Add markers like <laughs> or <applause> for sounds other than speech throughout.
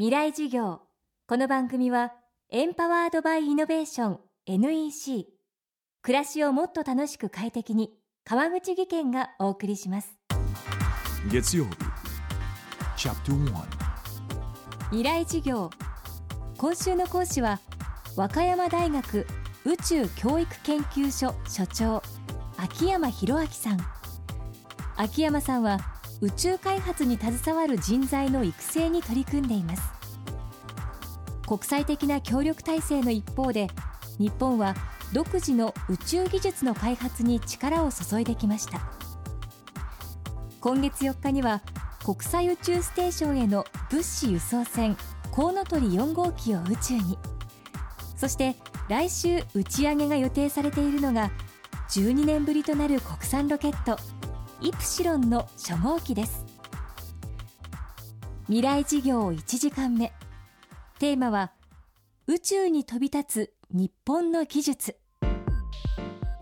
未来授業。この番組はエンパワードバイイノベーション NEC 暮らしをもっと楽しく快適に川口義賢がお送りします。月曜日チャプター未来授業。今週の講師は和歌山大学宇宙教育研究所所長秋山博明さん。秋山さんは宇宙開発に携わる人材の育成に取り組んでいます。国際的な協力体制の一方で日本は独自の宇宙技術の開発に力を注いできました。今月4日には国際宇宙ステーションへの物資輸送船コウノトリ4号機を宇宙に。そして来週打ち上げが予定されているのが12年ぶりとなる国産ロケットイプシロンの初号機です。未来事業1時間目。テーマは宇宙に飛び立つ日本の技術。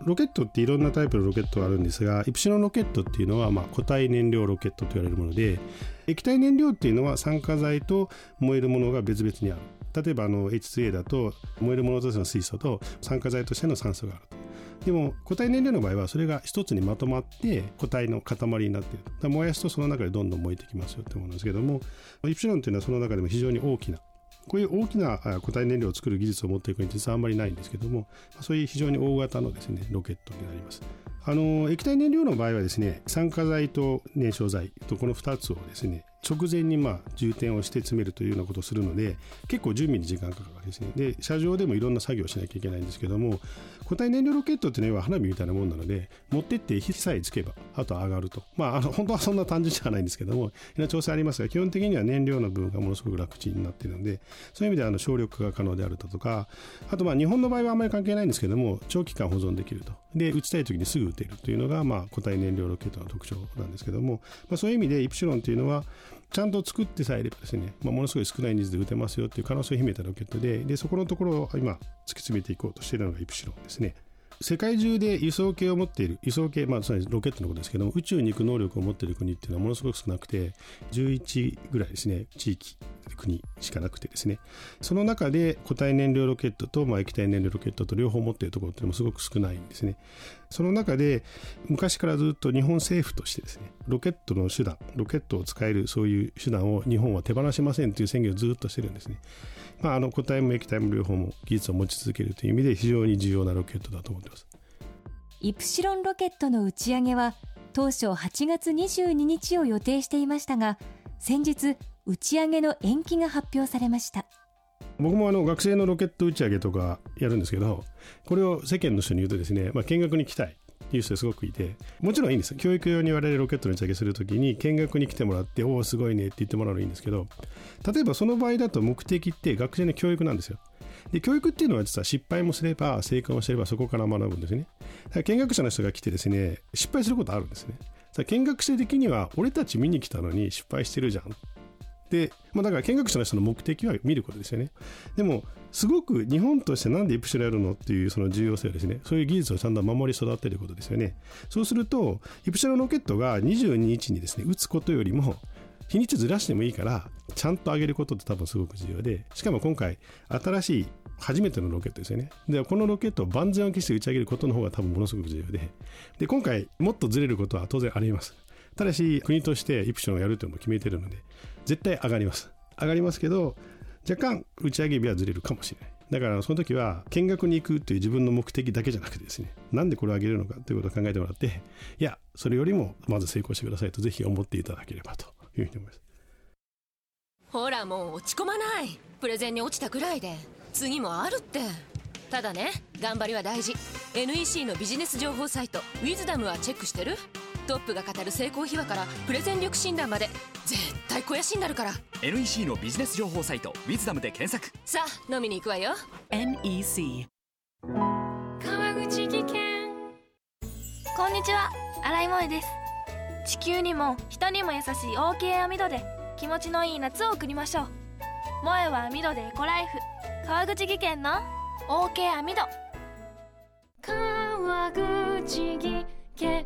ロケットっていろんなタイプのロケットがあるんですがイプシロンロケットっていうのはまあ固体燃料ロケットと言われるもので液体燃料っていうのは酸化剤と燃えるものが別々にある。例えばあの H2A だと燃えるものとしての水素と酸化剤としての酸素があると。でも固体燃料の場合はそれが一つにまとまって固体の塊になっている。燃やすとその中でどんどん燃えてきますよってものですけどもイプシロンっていうのはその中でも非常に大きなこういう大きな固体燃料を作る技術を持っている国実はあんまりないんですけどもそういう非常に大型のですねロケットになります。あの液体燃料の場合はですね酸化剤と燃焼剤とこの2つをですね直前にまあ充填をして詰めるというようなことをするので結構準備に時間かかるわけですね。で車上でもいろんな作業をしなきゃいけないんですけども固体燃料ロケットっていうのは花火みたいなもんなので持ってって火さえつけばあとは上がると。まああの <laughs> 本当はそんな単純じゃないんですけどもいろんな調整ありますが基本的には燃料の部分がものすごく楽ちんになっているのでそういう意味であの省力化が可能であるとかあとまあ日本の場合はあまり関係ないんですけども長期間保存できると。で打ちたい時にすぐ打てるというのがまあ固体燃料ロケットの特徴なんですけども、まあ、そういう意味でイプシロンというのはちゃんと作ってさえいればですね、まあ、ものすごい少ない人数で打てますよっていう可能性を秘めたロケットででそこのところを今突き詰めていこうとしているのがイプシロンですね。世界中で輸送系を持っている輸送系、まあ、ロケットのことですけども宇宙に行く能力を持っている国っていうのはものすごく少なくて11ぐらいですね地域国しかなくてですね。その中で固体燃料ロケットと、まあ、液体燃料ロケットと両方持っているところっていうのもすごく少ないんですね。その中で昔からずっと日本政府としてですねロケットの手段ロケットを使えるそういう手段を日本は手放しませんという宣言をずっとしてるんですね。まあ、あの固体も液体も両方も技術を持ち続けるという意味で非常に重要なロケットだと思ってます。イプシロンロケットの打ち上げは当初8月22日を予定していましたが先日打ち上げの延期が発表されました。僕もあの学生のロケット打ち上げとかやるんですけどこれを世間の人に言うとですね、まあ、見学に来たいいう人すごくいてもちろんいいんです。教育用に我々ロケットの打ち上げするときに見学に来てもらっておおすごいねって言ってもらうのいいんですけど例えばその場合だと目的って学生の教育なんですよ。で教育っていうのは実は失敗もすれば成功もすればそこから学ぶんですね。だから見学者の人が来てですね失敗することあるんですね。見学生的には俺たち見に来たのに失敗してるじゃん。で、まあ、だから見学者の人の目的は見ることですよね。でも、すごく日本としてなんでイプシロやるのっていうその重要性をですね、そういう技術をちゃんと守り育てることですよね。そうすると、イプシロンロケットが22日にですね、打つことよりも、日にちずらしてもいいから、ちゃんと上げることって多分すごく重要で、しかも今回、新しい初めてのロケットですよね。で、このロケットを万全を期して打ち上げることの方が多分ものすごく重要で、で、今回もっとずれることは当然あります。ただし、国としてイプシロンをやるというのも決めてるので、絶対上がります。上がりますけど、若干打ち上げ日はずれるかもしれない。だからその時は見学に行くという自分の目的だけじゃなくてですね、なんでこれを上げるのかということを考えてもらって、いや、それよりもまず成功してくださいとぜひ思っていただければというふうに思います。ほらもう落ち込まないプレゼンに落ちたくらいで次もあるってただね頑張りは大事 NEC のビジネス情報サイト「ウィズダムはチェックしてる？トップが語る成功秘話からプレゼン力診断まで絶対肥やしになるから。NEC のビジネス情報サイト「ウィズダムで検索。さあ飲みに行くわよ。NEC 川口技研。こんにちは。新井萌です。地球にも人にも優しい OK 網戸で気持ちのいい夏を送りましょう。萌えは網戸でエコライフ。川口技研の OK 網戸川口技研